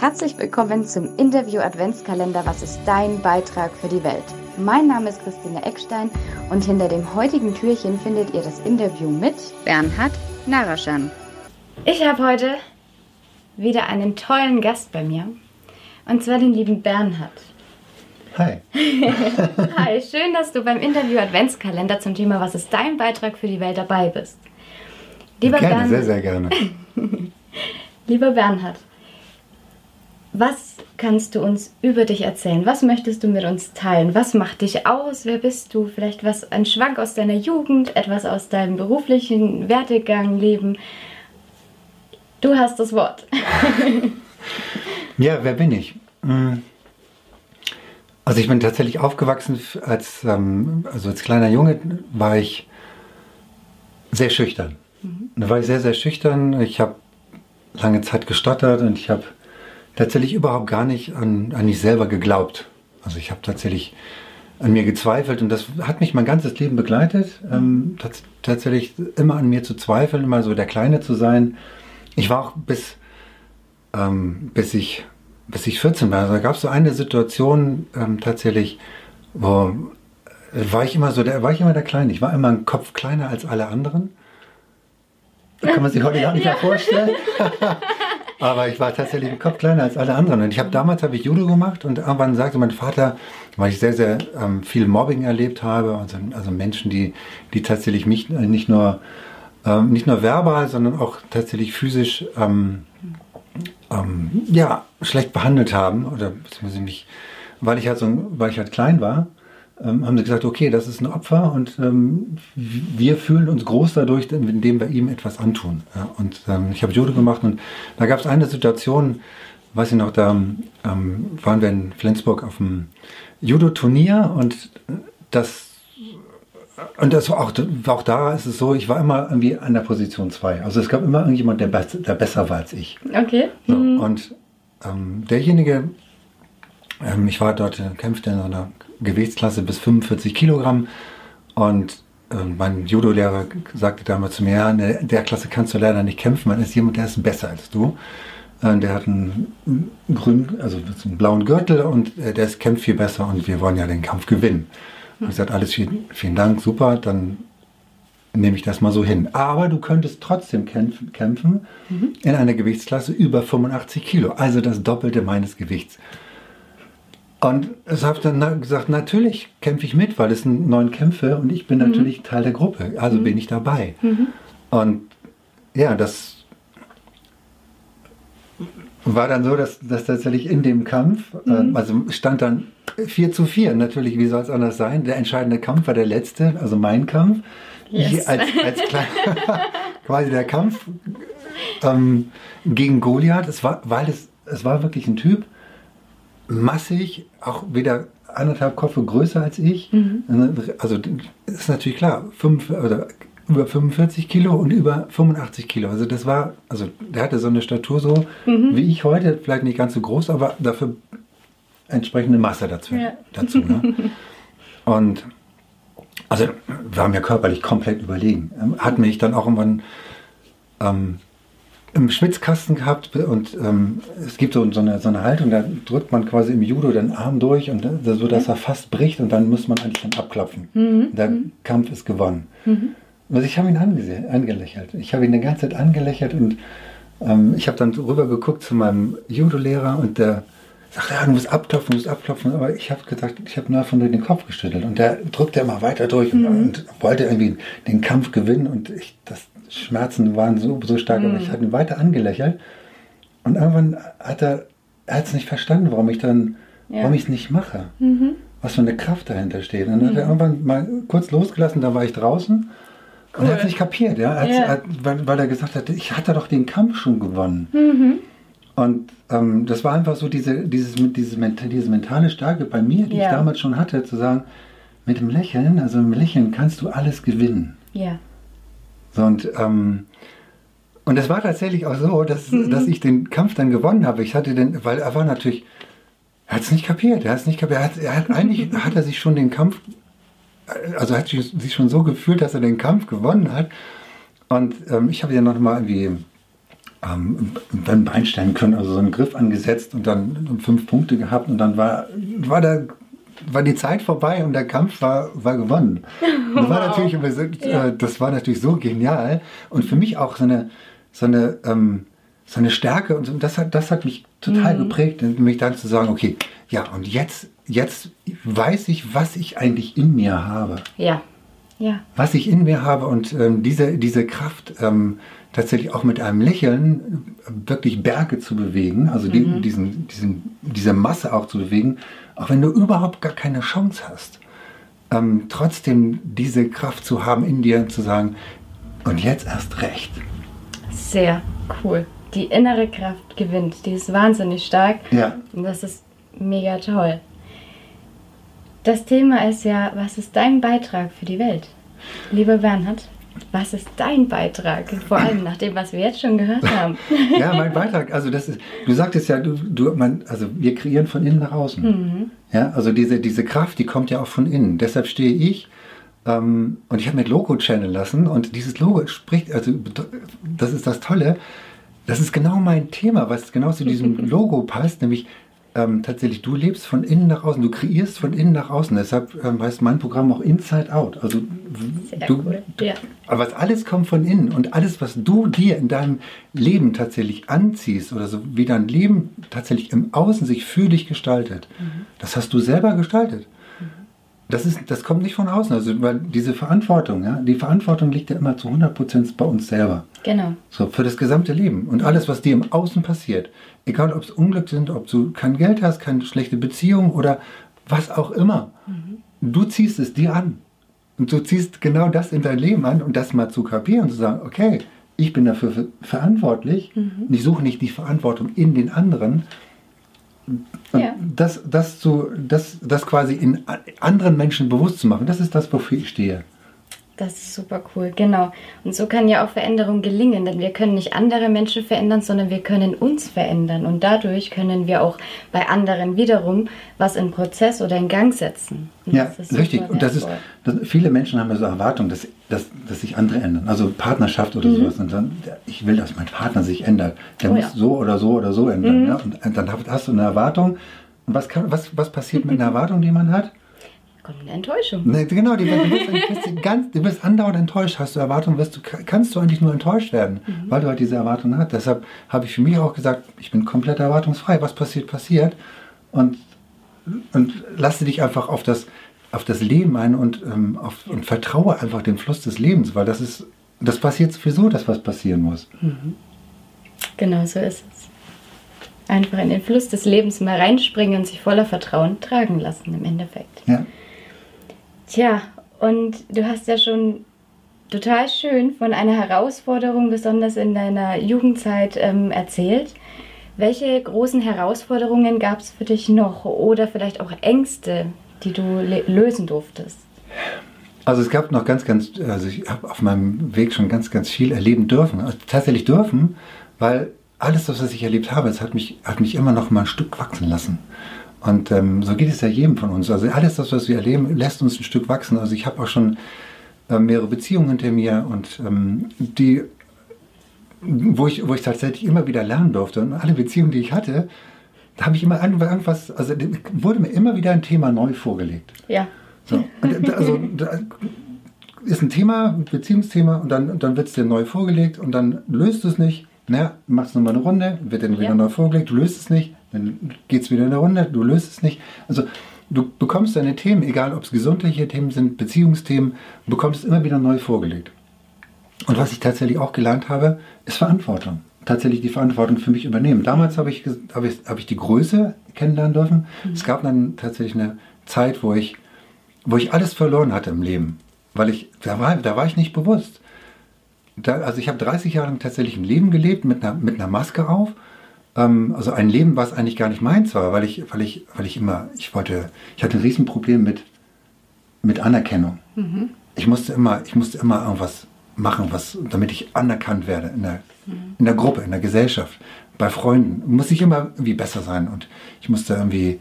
Herzlich willkommen zum Interview Adventskalender Was ist dein Beitrag für die Welt? Mein Name ist Christine Eckstein und hinter dem heutigen Türchen findet ihr das Interview mit Bernhard Naraschan. Ich habe heute wieder einen tollen Gast bei mir und zwar den lieben Bernhard. Hi. Hi, schön, dass du beim Interview Adventskalender zum Thema Was ist dein Beitrag für die Welt dabei bist. Lieber gerne, Bernhard, sehr, sehr gerne. Lieber Bernhard, was kannst du uns über dich erzählen? Was möchtest du mit uns teilen? Was macht dich aus? Wer bist du? Vielleicht was ein Schwank aus deiner Jugend, etwas aus deinem beruflichen Werdegang, Leben. Du hast das Wort. ja, wer bin ich? Hm. Also ich bin tatsächlich aufgewachsen als ähm, also als kleiner Junge war ich sehr schüchtern. Mhm. Da war ich sehr sehr schüchtern. Ich habe lange Zeit gestottert und ich habe tatsächlich überhaupt gar nicht an, an mich selber geglaubt. Also ich habe tatsächlich an mir gezweifelt und das hat mich mein ganzes Leben begleitet. Ähm, tatsächlich immer an mir zu zweifeln, immer so der Kleine zu sein. Ich war auch bis, ähm, bis, ich, bis ich 14 war. Also da gab es so eine Situation ähm, tatsächlich, wo äh, war ich immer so, der, war ich immer der Kleine. Ich war immer ein Kopf kleiner als alle anderen. Kann man sich heute gar nicht mehr vorstellen. Aber ich war tatsächlich im Kopf kleiner als alle anderen. Und ich habe damals habe ich Judo gemacht und irgendwann sagte mein Vater, weil ich sehr, sehr ähm, viel Mobbing erlebt habe, also, also Menschen, die, die tatsächlich mich äh, nicht nur, ähm, nicht nur verbal, sondern auch tatsächlich physisch ähm, ähm, ja, schlecht behandelt haben oder beziehungsweise mich, weil ich halt so, weil ich halt klein war ähm, haben sie gesagt, okay, das ist ein Opfer und ähm, wir fühlen uns groß dadurch, indem wir ihm etwas antun. Ja, und ähm, ich habe Judo gemacht und da gab es eine Situation, weiß ich noch, da ähm, waren wir in Flensburg auf dem Judo-Turnier und das und das war auch, auch da ist es so, ich war immer irgendwie an der Position 2. Also es gab immer irgendjemand, der, der besser war als ich. Okay. So, mhm. Und ähm, derjenige, ähm, ich war dort, kämpfte in einer Gewichtsklasse bis 45 Kilogramm. Und äh, mein Judo-Lehrer sagte damals zu mir, ja, in der Klasse kannst du leider nicht kämpfen, man ist jemand, der ist besser als du. Äh, der hat einen grünen, also einen blauen Gürtel und äh, der ist, kämpft viel besser und wir wollen ja den Kampf gewinnen. Und ich sagte, alles vielen, vielen Dank, super, dann nehme ich das mal so hin. Aber du könntest trotzdem kämpfen, kämpfen mhm. in einer Gewichtsklasse über 85 Kilo, also das Doppelte meines Gewichts. Und es hat dann gesagt, natürlich kämpfe ich mit, weil es sind neun Kämpfe und ich bin mhm. natürlich Teil der Gruppe, also mhm. bin ich dabei. Mhm. Und ja, das war dann so, dass, dass tatsächlich in dem Kampf, äh, mhm. also stand dann 4 zu 4, natürlich, wie soll es anders sein? Der entscheidende Kampf war der letzte, also mein Kampf. Yes. Ich als, als kleiner, quasi der Kampf ähm, gegen Goliath, es war, weil es, es war wirklich ein Typ, massig, auch wieder anderthalb Koffer größer als ich. Mhm. Also ist natürlich klar, fünf, oder über 45 Kilo und über 85 Kilo. Also das war, also der hatte so eine Statur so mhm. wie ich heute, vielleicht nicht ganz so groß, aber dafür entsprechende Masse dazu. Ja. dazu ne? Und also war mir körperlich komplett überlegen. Hat mich dann auch irgendwann ähm, im Schwitzkasten gehabt und ähm, es gibt so, so, eine, so eine Haltung, da drückt man quasi im Judo den Arm durch und so, dass er fast bricht und dann muss man eigentlich dann abklopfen. Mhm. Der mhm. Kampf ist gewonnen. Mhm. Also ich habe ihn angelächelt. Ich habe ihn die ganze Zeit angelächelt und ähm, ich habe dann rüber geguckt zu meinem Judo-Lehrer und der sagte, ja, du musst abklopfen, du musst abklopfen. Aber ich habe gesagt, ich habe nur von den Kopf geschüttelt und der drückte immer weiter durch mhm. und, und, wollte irgendwie den Kampf gewinnen und ich, das, Schmerzen waren so, so stark, mhm. aber ich hatte ihn weiter angelächelt. Und irgendwann hat er, er hat es nicht verstanden, warum ich dann, ja. warum ich es nicht mache. Mhm. Was für eine Kraft dahinter steht. Und dann mhm. hat er mhm. irgendwann mal kurz losgelassen, da war ich draußen. Cool. Und er hat es nicht kapiert, ja. Ja. Hat, weil, weil, er gesagt hat, ich hatte doch den Kampf schon gewonnen. Mhm. Und ähm, das war einfach so diese, dieses, dieses, diese mentale Stärke bei mir, die ja. ich damals schon hatte, zu sagen, mit dem Lächeln, also mit dem Lächeln kannst du alles gewinnen. Ja. So, und, ähm, und es war tatsächlich auch so, dass, mhm. dass ich den Kampf dann gewonnen habe. Ich hatte den, weil er war natürlich, er hat es nicht kapiert, er hat es nicht kapiert. Er hat, er hat eigentlich hat er sich schon den Kampf, also hat sich schon so gefühlt, dass er den Kampf gewonnen hat. Und ähm, ich habe ja noch mal irgendwie ähm, beim Beinstellen können, also so einen Griff angesetzt und dann fünf Punkte gehabt und dann war, war der war die Zeit vorbei und der Kampf war, war gewonnen. Das, wow. war natürlich, äh, das war natürlich so genial und für mich auch so eine, so eine, ähm, so eine Stärke und das hat, das hat mich total mhm. geprägt, nämlich dann zu sagen, okay, ja, und jetzt, jetzt weiß ich, was ich eigentlich in mir habe. Ja. Ja. Was ich in mir habe und ähm, diese, diese Kraft, ähm, tatsächlich auch mit einem Lächeln wirklich Berge zu bewegen, also die, mhm. diesen, diesen, diese Masse auch zu bewegen, auch wenn du überhaupt gar keine Chance hast, ähm, trotzdem diese Kraft zu haben in dir zu sagen, und jetzt erst recht. Sehr cool. Die innere Kraft gewinnt, die ist wahnsinnig stark. Ja. Und das ist mega toll. Das Thema ist ja, was ist dein Beitrag für die Welt? Lieber Bernhard, was ist dein Beitrag? Vor allem nach dem, was wir jetzt schon gehört haben. ja, mein Beitrag, also das ist, du sagtest ja, du, du man, also wir kreieren von innen nach außen. Mhm. Ja, also diese, diese Kraft, die kommt ja auch von innen. Deshalb stehe ich ähm, und ich habe mit Logo channel lassen und dieses Logo spricht, also das ist das Tolle, das ist genau mein Thema, was genau zu diesem Logo passt, nämlich ähm, tatsächlich, du lebst von innen nach außen, du kreierst von innen nach außen. Deshalb ähm, heißt mein Programm auch Inside Out. Also du, cool. ja. aber was alles kommt von innen und alles, was du dir in deinem Leben tatsächlich anziehst oder so wie dein Leben tatsächlich im Außen sich für dich gestaltet, mhm. das hast du selber gestaltet. Das, ist, das kommt nicht von außen. Also weil diese Verantwortung, ja, die Verantwortung liegt ja immer zu 100% bei uns selber. Genau. So, für das gesamte Leben. Und alles, was dir im Außen passiert, egal ob es Unglück sind, ob du kein Geld hast, keine schlechte Beziehung oder was auch immer, mhm. du ziehst es dir an. Und du ziehst genau das in dein Leben an und das mal zu kapieren und zu sagen, okay, ich bin dafür verantwortlich mhm. und ich suche nicht die Verantwortung in den anderen, ja. das, das, zu, das, das quasi in anderen Menschen bewusst zu machen, das ist das, wofür ich stehe. Das ist super cool, genau. Und so kann ja auch Veränderung gelingen, denn wir können nicht andere Menschen verändern, sondern wir können uns verändern. Und dadurch können wir auch bei anderen wiederum was in Prozess oder in Gang setzen. Und ja, richtig. Und das ist, das, viele Menschen haben ja so Erwartungen, dass, dass, dass sich andere ändern. Also Partnerschaft oder mhm. sowas. Und dann, ich will, dass mein Partner sich ändert. Der oh, muss ja. so oder so oder so ändern. Mhm. Ja? Und dann hast du eine Erwartung. Und was, kann, was, was passiert mit einer Erwartung, die man hat? Kommt eine Enttäuschung. Nee, genau, du bist, du, ganz, du bist andauernd enttäuscht. Hast du Erwartungen, wirst du, kannst du eigentlich nur enttäuscht werden, mhm. weil du halt diese Erwartungen hast. Deshalb habe ich für mich auch gesagt, ich bin komplett erwartungsfrei. Was passiert, passiert. Und, und lasse dich einfach auf das, auf das Leben ein und, ähm, auf, und vertraue einfach dem Fluss des Lebens, weil das ist, das passiert sowieso, dass was passieren muss. Mhm. Genau so ist es. Einfach in den Fluss des Lebens mal reinspringen und sich voller Vertrauen tragen lassen im Endeffekt. Ja. Tja, und du hast ja schon total schön von einer Herausforderung, besonders in deiner Jugendzeit, ähm, erzählt. Welche großen Herausforderungen gab es für dich noch oder vielleicht auch Ängste, die du lösen durftest? Also es gab noch ganz, ganz, also ich habe auf meinem Weg schon ganz, ganz viel erleben dürfen. Also tatsächlich dürfen, weil alles was ich erlebt habe, es hat mich, hat mich immer noch mal ein Stück wachsen lassen. Und ähm, so geht es ja jedem von uns. Also alles das, was wir erleben, lässt uns ein Stück wachsen. Also ich habe auch schon äh, mehrere Beziehungen hinter mir und ähm, die, wo ich, wo ich tatsächlich immer wieder lernen durfte. Und alle Beziehungen, die ich hatte, da habe ich immer irgendwas, also wurde mir immer wieder ein Thema neu vorgelegt. Ja. So, also da ist ein Thema, ein Beziehungsthema und dann, dann wird es dir neu vorgelegt und dann löst du es nicht. Na, machst nochmal eine Runde, wird dann wieder ja. neu vorgelegt, du löst es nicht dann geht es wieder in der Runde, du löst es nicht. Also du bekommst deine Themen, egal ob es gesundheitliche Themen sind, Beziehungsthemen, bekommst immer wieder neu vorgelegt. Und was ich tatsächlich auch gelernt habe, ist Verantwortung. Tatsächlich die Verantwortung für mich übernehmen. Damals habe ich, hab ich, hab ich die Größe kennenlernen dürfen. Mhm. Es gab dann tatsächlich eine Zeit, wo ich, wo ich alles verloren hatte im Leben. Weil ich, da war, da war ich nicht bewusst. Da, also ich habe 30 Jahre lang tatsächlich ein Leben gelebt mit einer, mit einer Maske auf ähm, also ein Leben, was eigentlich gar nicht meins war, weil ich, weil ich, weil ich immer, ich wollte, ich hatte ein Riesenproblem mit, mit Anerkennung. Mhm. Ich musste immer, ich musste immer irgendwas machen, was, damit ich anerkannt werde in der, mhm. in der Gruppe, in der Gesellschaft, bei Freunden. Muss ich immer irgendwie besser sein und ich musste irgendwie,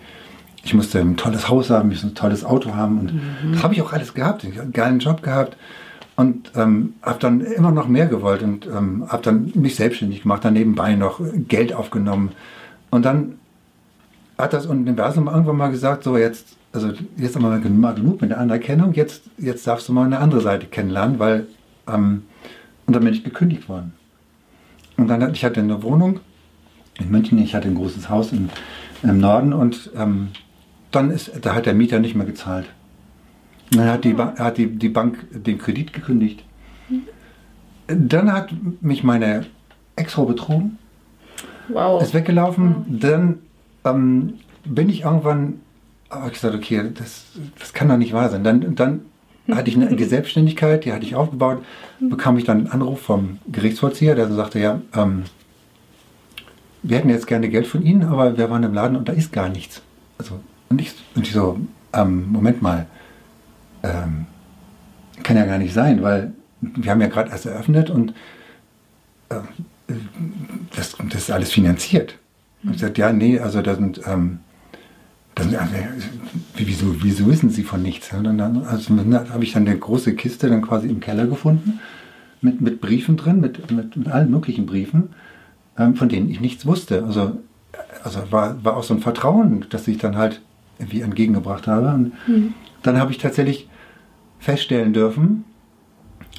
ich musste ein tolles Haus haben, ich musste ein tolles Auto haben und mhm. das habe ich auch alles gehabt. Ich habe einen geilen Job gehabt und ähm, habe dann immer noch mehr gewollt und ähm, habe dann mich selbstständig gemacht, dann nebenbei noch Geld aufgenommen. Und dann hat das Universum irgendwann mal gesagt, so jetzt, also jetzt haben wir mal genug mit der Anerkennung, jetzt, jetzt darfst du mal eine andere Seite kennenlernen, weil, ähm, und dann bin ich gekündigt worden. Und dann, ich hatte eine Wohnung in München, ich hatte ein großes Haus im, im Norden und ähm, dann ist, da hat der Mieter nicht mehr gezahlt. Dann hat die, ba hat die, die Bank den Kredit gekündigt. Dann hat mich meine Ex-Frau betrogen. Wow. Ist weggelaufen. Dann ähm, bin ich irgendwann, habe ich gesagt, okay, das, das kann doch nicht wahr sein. Dann, dann hatte ich eine Selbstständigkeit, die hatte ich aufgebaut, bekam ich dann einen Anruf vom Gerichtsvollzieher, der sagte, ja, ähm, wir hätten jetzt gerne Geld von Ihnen, aber wir waren im Laden und da ist gar nichts. Also, und ich, und ich so, ähm, Moment mal, ähm, kann ja gar nicht sein, weil wir haben ja gerade erst eröffnet und äh, das, das, ist alles finanziert. Und ich sagte, ja, nee, also da sind, ähm, da sind wieso, wieso wissen Sie von nichts? Und dann also, habe ich dann eine große Kiste dann quasi im Keller gefunden, mit, mit Briefen drin, mit, mit, mit allen möglichen Briefen, ähm, von denen ich nichts wusste. Also, also war, war auch so ein Vertrauen, das ich dann halt irgendwie entgegengebracht habe. Und mhm. dann habe ich tatsächlich feststellen dürfen,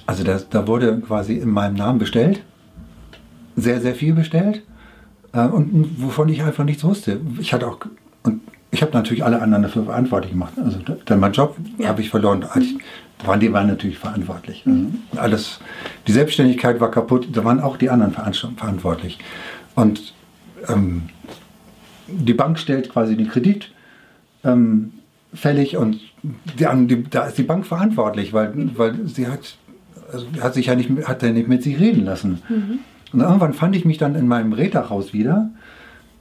also das, da wurde quasi in meinem Namen bestellt, sehr, sehr viel bestellt äh, und wovon ich einfach nichts wusste. Ich hatte auch, und ich habe natürlich alle anderen dafür verantwortlich gemacht. Also dann mein Job ja. habe ich verloren. Ich, waren die waren natürlich verantwortlich. Mhm. Alles, die Selbstständigkeit war kaputt, da waren auch die anderen verantwortlich. Und ähm, die Bank stellt quasi den Kredit ähm, fällig und die, die, da ist die Bank verantwortlich, weil, weil sie hat, also hat sich ja nicht, hat ja nicht mit sich reden lassen. Mhm. Und irgendwann fand ich mich dann in meinem Reddachhaus wieder.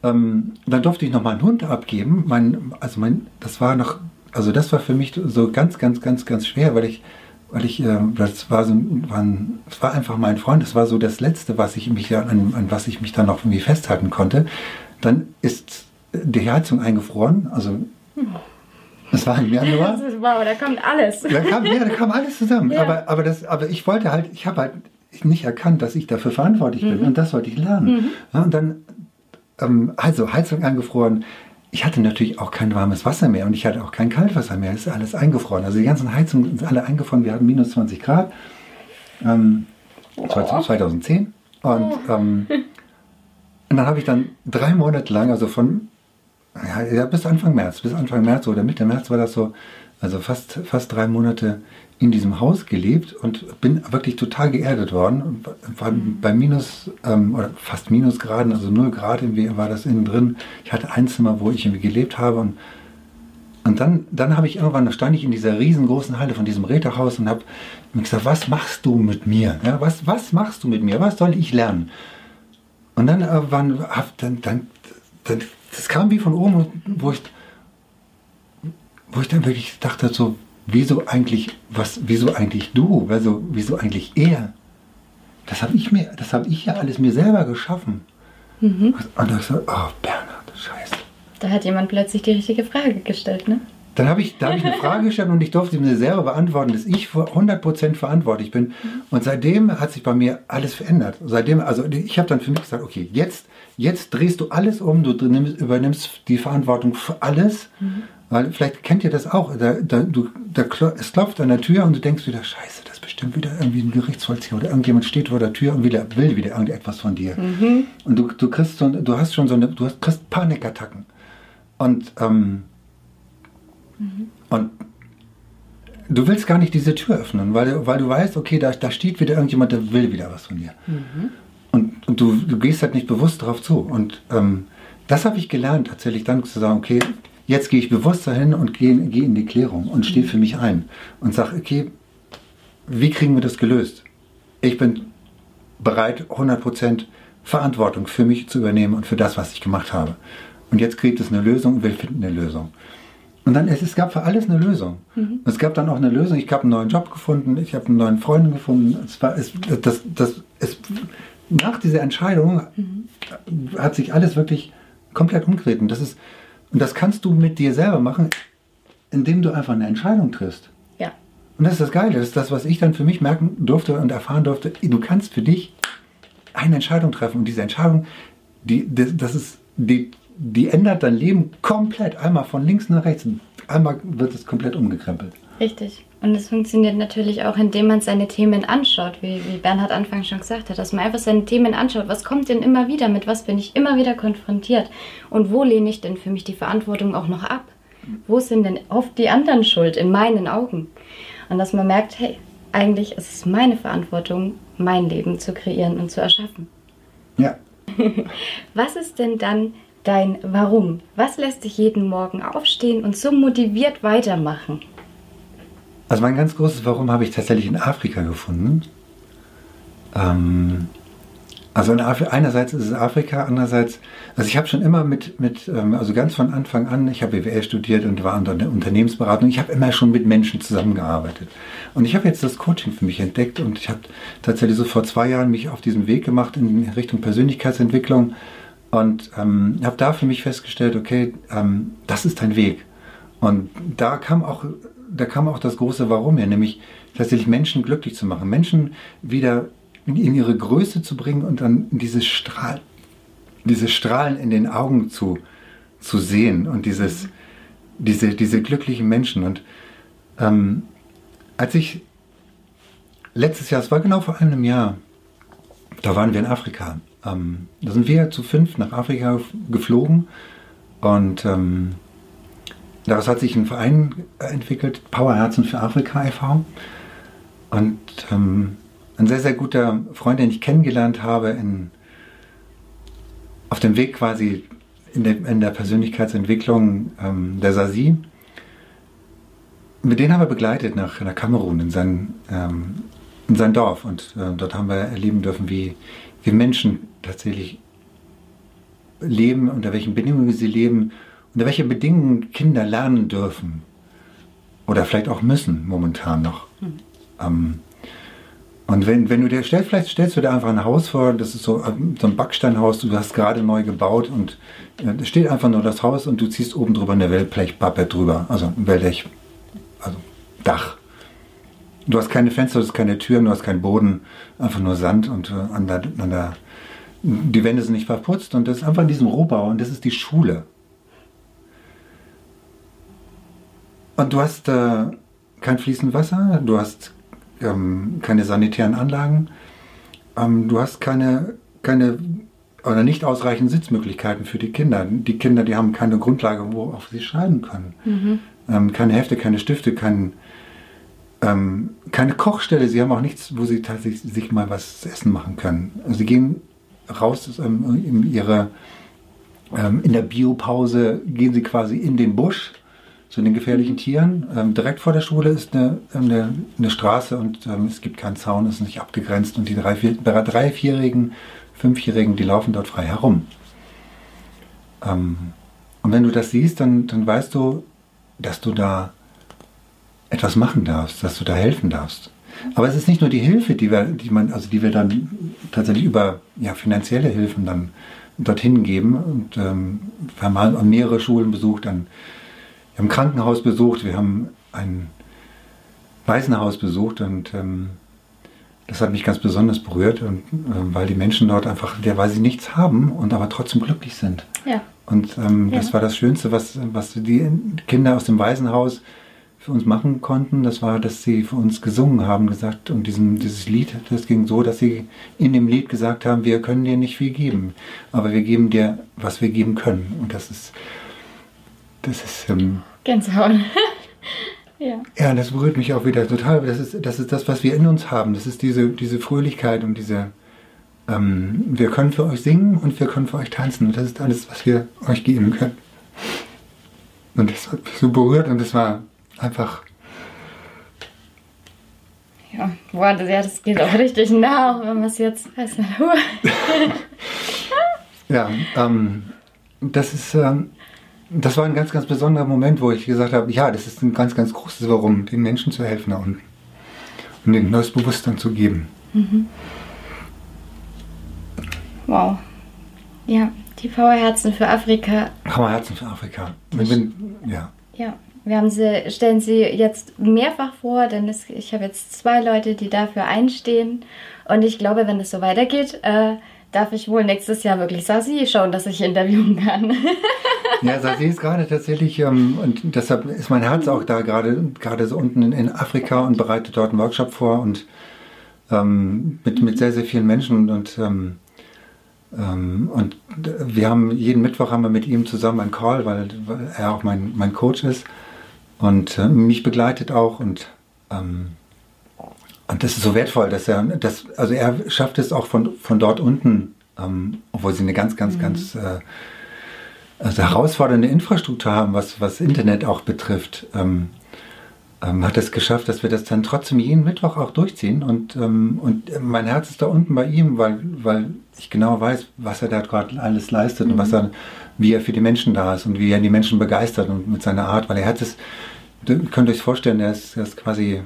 Ähm, dann durfte ich noch mal einen Hund abgeben. Mein, also mein, das war noch, also das war für mich so ganz, ganz, ganz, ganz schwer, weil ich, weil ich, äh, das war so, war, ein, das war einfach mein Freund. Das war so das Letzte, was ich mich an, an was ich mich dann noch irgendwie festhalten konnte. Dann ist die Heizung eingefroren, also hm. Das war im Januar. wow, da kommt alles. Da kam, ja, da kam alles zusammen. Ja. Aber, aber, das, aber ich wollte halt, ich habe halt nicht erkannt, dass ich dafür verantwortlich bin. Mhm. Und das wollte ich lernen. Mhm. Ja, und dann, ähm, also Heizung angefroren. Ich hatte natürlich auch kein warmes Wasser mehr und ich hatte auch kein Kaltwasser mehr. Es ist alles eingefroren. Also die ganzen Heizungen sind alle eingefroren. Wir hatten minus 20 Grad. Ähm, oh. 2010. Und, ähm, und dann habe ich dann drei Monate lang, also von ja, ja, bis Anfang März, bis Anfang März oder Mitte März war das so, also fast, fast drei Monate in diesem Haus gelebt und bin wirklich total geerdet worden. War bei minus ähm, oder fast Minusgraden, also null Grad war das innen drin. Ich hatte ein Zimmer, wo ich irgendwie gelebt habe und und dann, dann habe ich irgendwann, da stand ich in dieser riesengroßen Halle von diesem Räterhaus und habe gesagt, was machst du mit mir? Ja, was, was machst du mit mir? Was soll ich lernen? Und dann, äh, wann, dann, dann, dann das kam wie von oben, wo ich, wo ich dann wirklich dachte, so, wieso eigentlich, was, wieso eigentlich du? Also, wieso eigentlich er? Das habe ich mir, das habe ich ja alles mir selber geschaffen. Mhm. Und da ich so, oh Bernhard, scheiße. Da hat jemand plötzlich die richtige Frage gestellt, ne? Dann habe ich, da hab ich eine Frage gestellt und ich durfte mir selber beantworten, dass ich für 100% verantwortlich bin. Mhm. Und seitdem hat sich bei mir alles verändert. Seitdem, also ich habe dann für mich gesagt, okay, jetzt, jetzt drehst du alles um, du übernimmst die Verantwortung für alles. Mhm. Weil vielleicht kennt ihr das auch. Da, da, du, da, es klopft an der Tür und du denkst wieder, scheiße, das ist bestimmt wieder irgendwie ein Gerichtsvollzieher oder irgendjemand steht vor der Tür und will, will wieder irgendetwas von dir. Mhm. Und du, du kriegst so, du hast schon so eine, du hast, kriegst Panikattacken. Und ähm, Mhm. Und du willst gar nicht diese Tür öffnen, weil, weil du weißt, okay, da, da steht wieder irgendjemand, der will wieder was von dir. Mhm. Und, und du, du, gehst halt nicht bewusst darauf zu. Und ähm, das habe ich gelernt, tatsächlich dann zu sagen, okay, jetzt gehe ich bewusst dahin und gehe geh in die Klärung und stehe mhm. für mich ein und sage, okay, wie kriegen wir das gelöst? Ich bin bereit, 100% Verantwortung für mich zu übernehmen und für das, was ich gemacht habe. Und jetzt kriegt es eine Lösung und wir finden eine Lösung. Und dann, es, es gab für alles eine Lösung. Mhm. Es gab dann auch eine Lösung. Ich habe einen neuen Job gefunden, ich habe einen neuen Freund gefunden. Es war, es, das, das, es, nach dieser Entscheidung mhm. hat sich alles wirklich komplett umgedreht. Und das, ist, und das kannst du mit dir selber machen, indem du einfach eine Entscheidung triffst. Ja. Und das ist das Geile, das ist das, was ich dann für mich merken durfte und erfahren durfte. Du kannst für dich eine Entscheidung treffen und diese Entscheidung, die, das ist, die, die ändert dein Leben komplett. Einmal von links nach rechts, einmal wird es komplett umgekrempelt. Richtig. Und es funktioniert natürlich auch, indem man seine Themen anschaut, wie, wie Bernhard anfangs schon gesagt hat, dass man einfach seine Themen anschaut. Was kommt denn immer wieder? Mit was bin ich immer wieder konfrontiert? Und wo lehne ich denn für mich die Verantwortung auch noch ab? Wo sind denn oft die anderen schuld in meinen Augen? Und dass man merkt, hey, eigentlich ist es meine Verantwortung, mein Leben zu kreieren und zu erschaffen. Ja. was ist denn dann dein Warum? Was lässt dich jeden Morgen aufstehen und so motiviert weitermachen? Also mein ganz großes Warum habe ich tatsächlich in Afrika gefunden. Ähm, also einerseits ist es Afrika, andererseits, also ich habe schon immer mit, mit ähm, also ganz von Anfang an, ich habe BWL studiert und war unter der Unternehmensberatung, ich habe immer schon mit Menschen zusammengearbeitet. Und ich habe jetzt das Coaching für mich entdeckt und ich habe tatsächlich so vor zwei Jahren mich auf diesen Weg gemacht in Richtung Persönlichkeitsentwicklung und ähm, habe da für mich festgestellt, okay, ähm, das ist dein Weg. Und da kam auch da kam auch das große Warum her, nämlich tatsächlich Menschen glücklich zu machen, Menschen wieder in ihre Größe zu bringen und dann dieses Strahl, diese Strahlen in den Augen zu, zu sehen und dieses, diese, diese glücklichen Menschen. Und ähm, als ich letztes Jahr, es war genau vor einem Jahr, da waren wir in Afrika. Ähm, da sind wir zu fünf nach Afrika geflogen und ähm, Daraus hat sich ein Verein entwickelt, Powerherzen für Afrika e.V. Und ähm, ein sehr, sehr guter Freund, den ich kennengelernt habe in, auf dem Weg quasi in der, in der Persönlichkeitsentwicklung ähm, der Sasi. Mit denen haben wir begleitet nach, nach Kamerun in sein, ähm, in sein Dorf. Und äh, dort haben wir erleben dürfen, wie, wie Menschen tatsächlich leben, unter welchen Bedingungen sie leben unter welchen Bedingungen Kinder lernen dürfen oder vielleicht auch müssen momentan noch. Mhm. Ähm, und wenn, wenn du dir stellst, vielleicht stellst du dir einfach ein Haus vor, das ist so, so ein Backsteinhaus, du hast gerade neu gebaut und äh, steht einfach nur das Haus und du ziehst oben drüber eine Wellblechpappe drüber, also ein Wellblech, also Dach. Du hast keine Fenster, du hast keine Türen, du hast keinen Boden, einfach nur Sand und äh, an der, an der, die Wände sind nicht verputzt und das ist einfach in diesem Rohbau und das ist die Schule. Und du hast äh, kein fließendes Wasser, du hast ähm, keine sanitären Anlagen, ähm, du hast keine, keine oder nicht ausreichend Sitzmöglichkeiten für die Kinder. Die Kinder, die haben keine Grundlage, worauf sie schreiben können. Mhm. Ähm, keine Hefte, keine Stifte, kein, ähm, keine Kochstelle. Sie haben auch nichts, wo sie tatsächlich sich mal was zu essen machen können. Also sie gehen raus ähm, in ihre ähm, in der Biopause gehen sie quasi in den Busch zu den gefährlichen. Tieren. Ähm, direkt vor der Schule ist eine, eine, eine Straße und ähm, es gibt keinen Zaun, es ist nicht abgegrenzt und die drei, vier, drei vierjährigen, fünfjährigen, die laufen dort frei herum. Ähm, und wenn du das siehst, dann, dann weißt du, dass du da etwas machen darfst, dass du da helfen darfst. Aber es ist nicht nur die Hilfe, die wir, die man, also die wir dann tatsächlich über ja, finanzielle Hilfen dann dorthin geben. Und ähm, wir haben halt mehrere Schulen besucht, dann wir haben ein Krankenhaus besucht, wir haben ein Waisenhaus besucht und ähm, das hat mich ganz besonders berührt, und, äh, weil die Menschen dort einfach, der, weil sie nichts haben und aber trotzdem glücklich sind. Ja. Und ähm, ja. das war das Schönste, was, was die Kinder aus dem Waisenhaus für uns machen konnten. Das war, dass sie für uns gesungen haben, gesagt, und diesen, dieses Lied, das ging so, dass sie in dem Lied gesagt haben, wir können dir nicht viel geben, aber wir geben dir, was wir geben können. Und das ist, das ist. Ähm, Gänsehaut. ja. Ja, das berührt mich auch wieder total. Das ist, das ist das, was wir in uns haben. Das ist diese, diese Fröhlichkeit und diese. Ähm, wir können für euch singen und wir können für euch tanzen. Und das ist alles, was wir euch geben können. Und das hat mich so berührt und das war einfach. Ja, boah, das, ja, das geht auch richtig nah, wenn man es jetzt weiß. ja, ähm, das ist. Ähm, das war ein ganz, ganz besonderer Moment, wo ich gesagt habe, ja, das ist ein ganz, ganz großes Warum, den Menschen zu helfen und, und ein neues Bewusstsein zu geben. Mhm. Wow. Ja, die Powerherzen für Afrika. Powerherzen für Afrika. Bin, ja. Ja, Wir haben sie, stellen sie jetzt mehrfach vor, denn es, ich habe jetzt zwei Leute, die dafür einstehen. Und ich glaube, wenn es so weitergeht, äh, darf ich wohl nächstes Jahr wirklich Sasi schauen, dass ich interviewen kann. ja, Sasi ist gerade tatsächlich, ähm, und deshalb ist mein Herz auch da gerade, gerade so unten in, Afrika und bereitet dort einen Workshop vor und ähm, mit, mit sehr, sehr vielen Menschen und ähm, ähm, und wir haben jeden Mittwoch haben wir mit ihm zusammen einen Call, weil, weil er auch mein, mein Coach ist und äh, mich begleitet auch und ähm, und das ist so wertvoll, dass er das also er schafft es auch von von dort unten, ähm, obwohl sie eine ganz ganz mhm. ganz äh, also herausfordernde Infrastruktur haben, was was Internet auch betrifft. Ähm, ähm, hat es geschafft, dass wir das dann trotzdem jeden Mittwoch auch durchziehen. Und, ähm, und mein Herz ist da unten bei ihm, weil, weil ich genau weiß, was er da gerade alles leistet mhm. und was er, wie er für die Menschen da ist und wie er die Menschen begeistert und mit seiner Art, weil er hat es, könnt ihr euch vorstellen, er ist, er ist quasi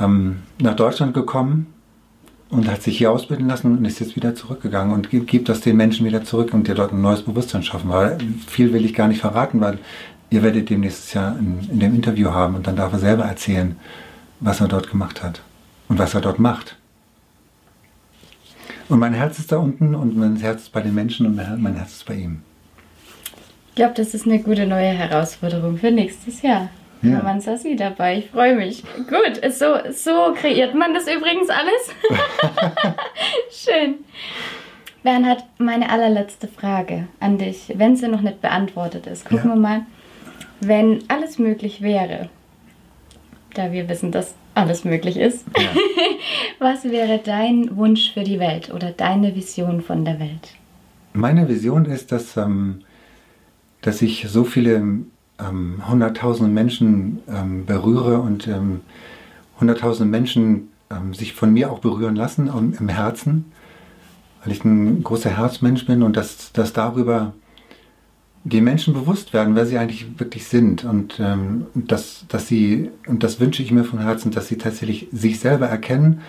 ähm, nach Deutschland gekommen und hat sich hier ausbilden lassen und ist jetzt wieder zurückgegangen und gibt das den Menschen wieder zurück und dir dort ein neues Bewusstsein schaffen. Weil viel will ich gar nicht verraten, weil ihr werdet demnächst ja in, in dem Interview haben und dann darf er selber erzählen, was er dort gemacht hat und was er dort macht. Und mein Herz ist da unten und mein Herz ist bei den Menschen und mein Herz ist bei ihm. Ich glaube, das ist eine gute neue Herausforderung für nächstes Jahr. Ja. Man Sassi dabei, ich freue mich. Gut, so, so kreiert man das übrigens alles. Schön. Bernhard, meine allerletzte Frage an dich, wenn sie noch nicht beantwortet ist. Gucken ja. wir mal, wenn alles möglich wäre, da wir wissen, dass alles möglich ist, ja. was wäre dein Wunsch für die Welt oder deine Vision von der Welt? Meine Vision ist, dass, ähm, dass ich so viele ähm, hunderttausende Menschen ähm, berühre und ähm, hunderttausende Menschen ähm, sich von mir auch berühren lassen um, im Herzen, weil ich ein großer Herzmensch bin und dass, dass darüber die Menschen bewusst werden, wer sie eigentlich wirklich sind und ähm, dass, dass sie, und das wünsche ich mir von Herzen, dass sie tatsächlich sich selber erkennen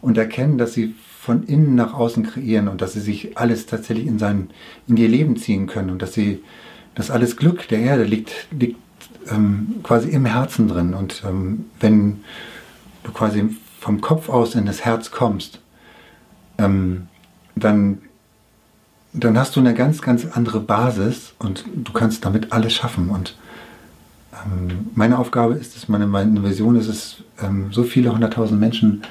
und erkennen, dass sie von innen nach außen kreieren und dass sie sich alles tatsächlich in sein, in ihr Leben ziehen können und dass sie, dass alles Glück der Erde liegt, liegt ähm, quasi im Herzen drin und ähm, wenn du quasi vom Kopf aus in das Herz kommst, ähm, dann dann hast du eine ganz, ganz andere Basis und du kannst damit alles schaffen. Und ähm, meine Aufgabe ist es, meine, meine Vision ist es, ähm, so viele hunderttausend Menschen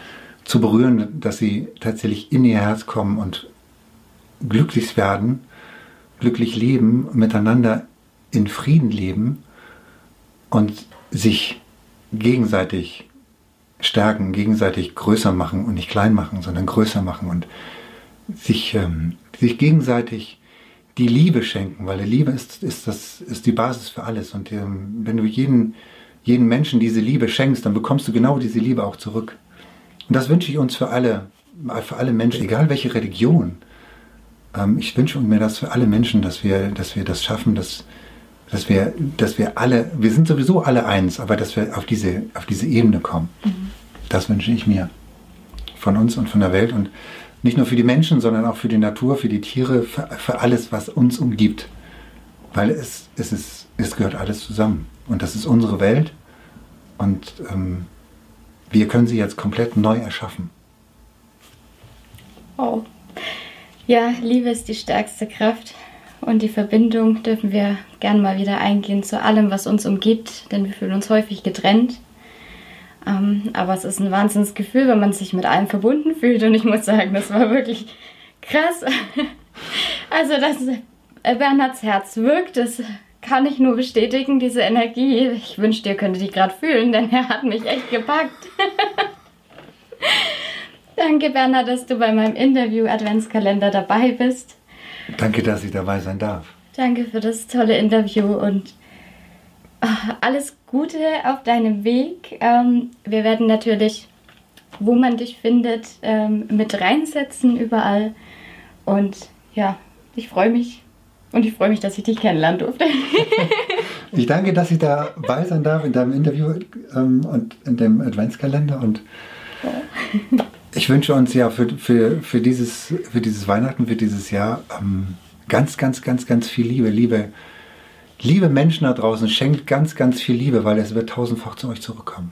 zu berühren, dass sie tatsächlich in ihr Herz kommen und glücklich werden, glücklich leben, miteinander in Frieden leben und sich gegenseitig stärken, gegenseitig größer machen und nicht klein machen, sondern größer machen und sich ähm, sich gegenseitig die Liebe schenken, weil die Liebe ist, ist, das, ist die Basis für alles. Und ähm, wenn du jeden, jeden Menschen diese Liebe schenkst, dann bekommst du genau diese Liebe auch zurück. Und das wünsche ich uns für alle, für alle Menschen, egal welche Religion. Ähm, ich wünsche mir das für alle Menschen, dass wir, dass wir das schaffen, dass, dass, wir, dass wir alle, wir sind sowieso alle eins, aber dass wir auf diese, auf diese Ebene kommen. Mhm. Das wünsche ich mir von uns und von der Welt. Und nicht nur für die Menschen, sondern auch für die Natur, für die Tiere, für, für alles, was uns umgibt. Weil es, es, ist, es gehört alles zusammen. Und das ist unsere Welt. Und ähm, wir können sie jetzt komplett neu erschaffen. Oh. Ja, Liebe ist die stärkste Kraft. Und die Verbindung dürfen wir gern mal wieder eingehen zu allem, was uns umgibt, denn wir fühlen uns häufig getrennt. Ähm, aber es ist ein Wahnsinnsgefühl, wenn man sich mit allem verbunden fühlt. Und ich muss sagen, das war wirklich krass. also, dass Bernhards Herz wirkt, das kann ich nur bestätigen, diese Energie. Ich wünschte, ihr könntet die gerade fühlen, denn er hat mich echt gepackt. Danke, Bernhard, dass du bei meinem Interview-Adventskalender dabei bist. Danke, dass ich dabei sein darf. Danke für das tolle Interview und alles Gute auf deinem Weg. Ähm, wir werden natürlich, wo man dich findet, ähm, mit reinsetzen überall. Und ja, ich freue mich. Und ich freue mich, dass ich dich kennenlernen durfte. ich danke, dass ich dabei sein darf in deinem Interview ähm, und in dem Adventskalender. Und ich wünsche uns ja für, für, für, dieses, für dieses Weihnachten, für dieses Jahr ähm, ganz, ganz, ganz, ganz viel Liebe. Liebe Liebe Menschen da draußen, schenkt ganz, ganz viel Liebe, weil es wird tausendfach zu euch zurückkommen.